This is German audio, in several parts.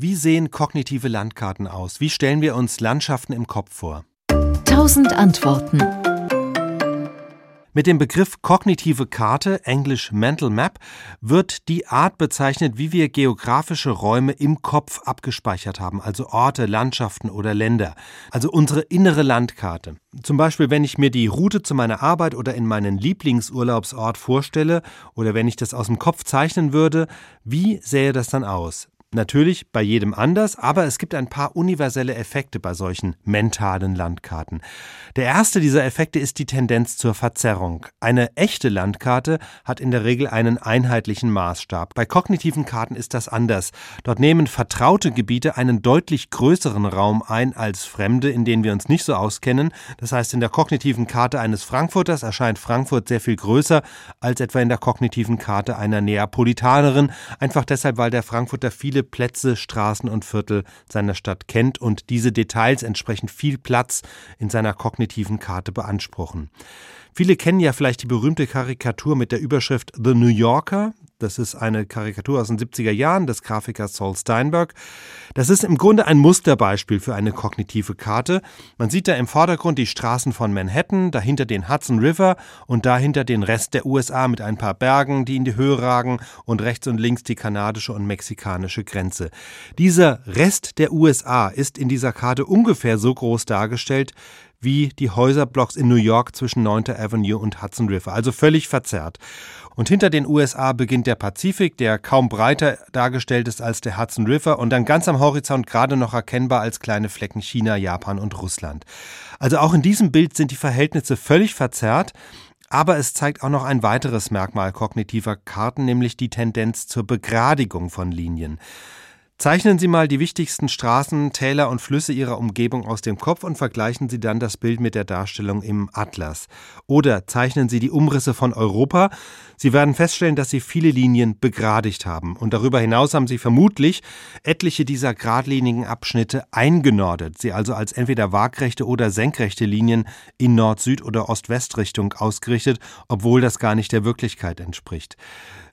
Wie sehen kognitive Landkarten aus? Wie stellen wir uns Landschaften im Kopf vor? Tausend Antworten. Mit dem Begriff kognitive Karte, englisch Mental Map, wird die Art bezeichnet, wie wir geografische Räume im Kopf abgespeichert haben, also Orte, Landschaften oder Länder, also unsere innere Landkarte. Zum Beispiel, wenn ich mir die Route zu meiner Arbeit oder in meinen Lieblingsurlaubsort vorstelle oder wenn ich das aus dem Kopf zeichnen würde, wie sähe das dann aus? Natürlich bei jedem anders, aber es gibt ein paar universelle Effekte bei solchen mentalen Landkarten. Der erste dieser Effekte ist die Tendenz zur Verzerrung. Eine echte Landkarte hat in der Regel einen einheitlichen Maßstab. Bei kognitiven Karten ist das anders. Dort nehmen vertraute Gebiete einen deutlich größeren Raum ein als fremde, in denen wir uns nicht so auskennen. Das heißt, in der kognitiven Karte eines Frankfurters erscheint Frankfurt sehr viel größer als etwa in der kognitiven Karte einer Neapolitanerin, einfach deshalb, weil der Frankfurter viele viele Plätze, Straßen und Viertel seiner Stadt kennt und diese Details entsprechend viel Platz in seiner kognitiven Karte beanspruchen. Viele kennen ja vielleicht die berühmte Karikatur mit der Überschrift The New Yorker. Das ist eine Karikatur aus den 70er Jahren des Grafikers Saul Steinberg. Das ist im Grunde ein Musterbeispiel für eine kognitive Karte. Man sieht da im Vordergrund die Straßen von Manhattan, dahinter den Hudson River und dahinter den Rest der USA mit ein paar Bergen, die in die Höhe ragen und rechts und links die kanadische und mexikanische Grenze. Dieser Rest der USA ist in dieser Karte ungefähr so groß dargestellt wie die Häuserblocks in New York zwischen 9. Avenue und Hudson River, also völlig verzerrt. Und hinter den USA beginnt der Pazifik, der kaum breiter dargestellt ist als der Hudson River und dann ganz am Horizont gerade noch erkennbar als kleine Flecken China, Japan und Russland. Also auch in diesem Bild sind die Verhältnisse völlig verzerrt. Aber es zeigt auch noch ein weiteres Merkmal kognitiver Karten, nämlich die Tendenz zur Begradigung von Linien. Zeichnen Sie mal die wichtigsten Straßen, Täler und Flüsse Ihrer Umgebung aus dem Kopf und vergleichen Sie dann das Bild mit der Darstellung im Atlas. Oder zeichnen Sie die Umrisse von Europa. Sie werden feststellen, dass Sie viele Linien begradigt haben. Und darüber hinaus haben Sie vermutlich etliche dieser geradlinigen Abschnitte eingenordet, sie also als entweder waagrechte oder senkrechte Linien in Nord-Süd- oder Ost-West-Richtung ausgerichtet, obwohl das gar nicht der Wirklichkeit entspricht.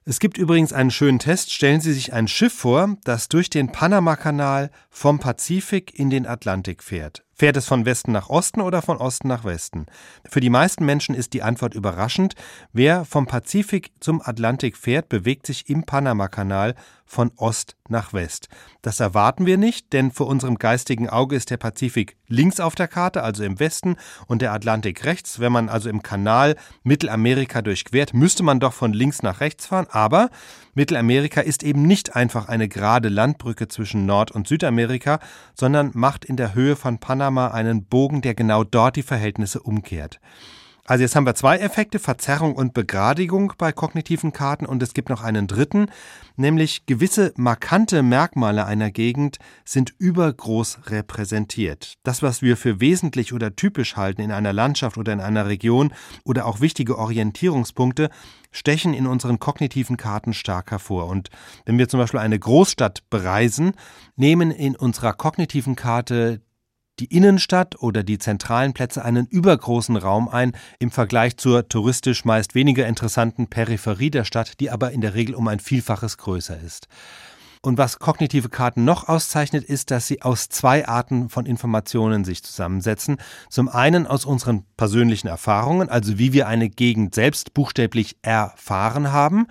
Es gibt übrigens einen schönen Test. Stellen Sie sich ein Schiff vor, das durch den Panamakanal vom Pazifik in den Atlantik fährt. Fährt es von Westen nach Osten oder von Osten nach Westen? Für die meisten Menschen ist die Antwort überraschend. Wer vom Pazifik zum Atlantik fährt, bewegt sich im Panamakanal von Ost nach West. Das erwarten wir nicht, denn vor unserem geistigen Auge ist der Pazifik links auf der Karte, also im Westen, und der Atlantik rechts. Wenn man also im Kanal Mittelamerika durchquert, müsste man doch von links nach rechts fahren. Aber Mittelamerika ist eben nicht einfach eine gerade Landbrücke zwischen Nord- und Südamerika, sondern macht in der Höhe von Panama einen Bogen, der genau dort die Verhältnisse umkehrt. Also jetzt haben wir zwei Effekte, Verzerrung und Begradigung bei kognitiven Karten und es gibt noch einen dritten, nämlich gewisse markante Merkmale einer Gegend sind übergroß repräsentiert. Das, was wir für wesentlich oder typisch halten in einer Landschaft oder in einer Region oder auch wichtige Orientierungspunkte, stechen in unseren kognitiven Karten stark hervor. Und wenn wir zum Beispiel eine Großstadt bereisen, nehmen in unserer kognitiven Karte die Innenstadt oder die zentralen Plätze einen übergroßen Raum ein im Vergleich zur touristisch meist weniger interessanten Peripherie der Stadt, die aber in der Regel um ein Vielfaches größer ist. Und was kognitive Karten noch auszeichnet, ist, dass sie aus zwei Arten von Informationen sich zusammensetzen. Zum einen aus unseren persönlichen Erfahrungen, also wie wir eine Gegend selbst buchstäblich erfahren haben,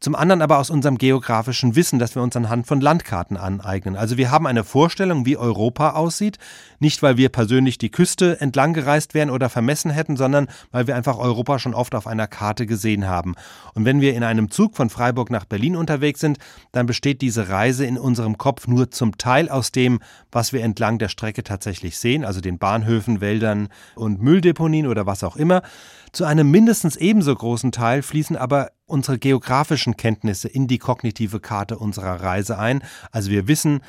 zum anderen aber aus unserem geografischen Wissen, das wir uns anhand von Landkarten aneignen. Also wir haben eine Vorstellung, wie Europa aussieht, nicht weil wir persönlich die Küste entlang gereist wären oder vermessen hätten, sondern weil wir einfach Europa schon oft auf einer Karte gesehen haben. Und wenn wir in einem Zug von Freiburg nach Berlin unterwegs sind, dann besteht diese Reise in unserem Kopf nur zum Teil aus dem, was wir entlang der Strecke tatsächlich sehen, also den Bahnhöfen, Wäldern und Mülldeponien oder was auch immer. Zu einem mindestens ebenso großen Teil fließen aber unsere geografischen Kenntnisse in die kognitive Karte unserer Reise ein. Also wir wissen,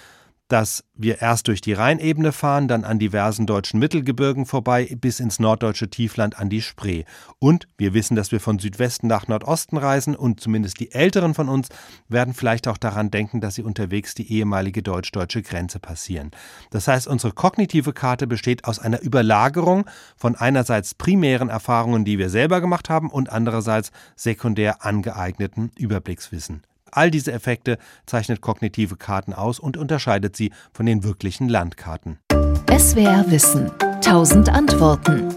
dass wir erst durch die Rheinebene fahren, dann an diversen deutschen Mittelgebirgen vorbei bis ins norddeutsche Tiefland an die Spree. Und wir wissen, dass wir von Südwesten nach Nordosten reisen und zumindest die Älteren von uns werden vielleicht auch daran denken, dass sie unterwegs die ehemalige deutsch-deutsche Grenze passieren. Das heißt, unsere kognitive Karte besteht aus einer Überlagerung von einerseits primären Erfahrungen, die wir selber gemacht haben und andererseits sekundär angeeigneten Überblickswissen. All diese Effekte zeichnet kognitive Karten aus und unterscheidet sie von den wirklichen Landkarten. SWR Wissen. Tausend Antworten.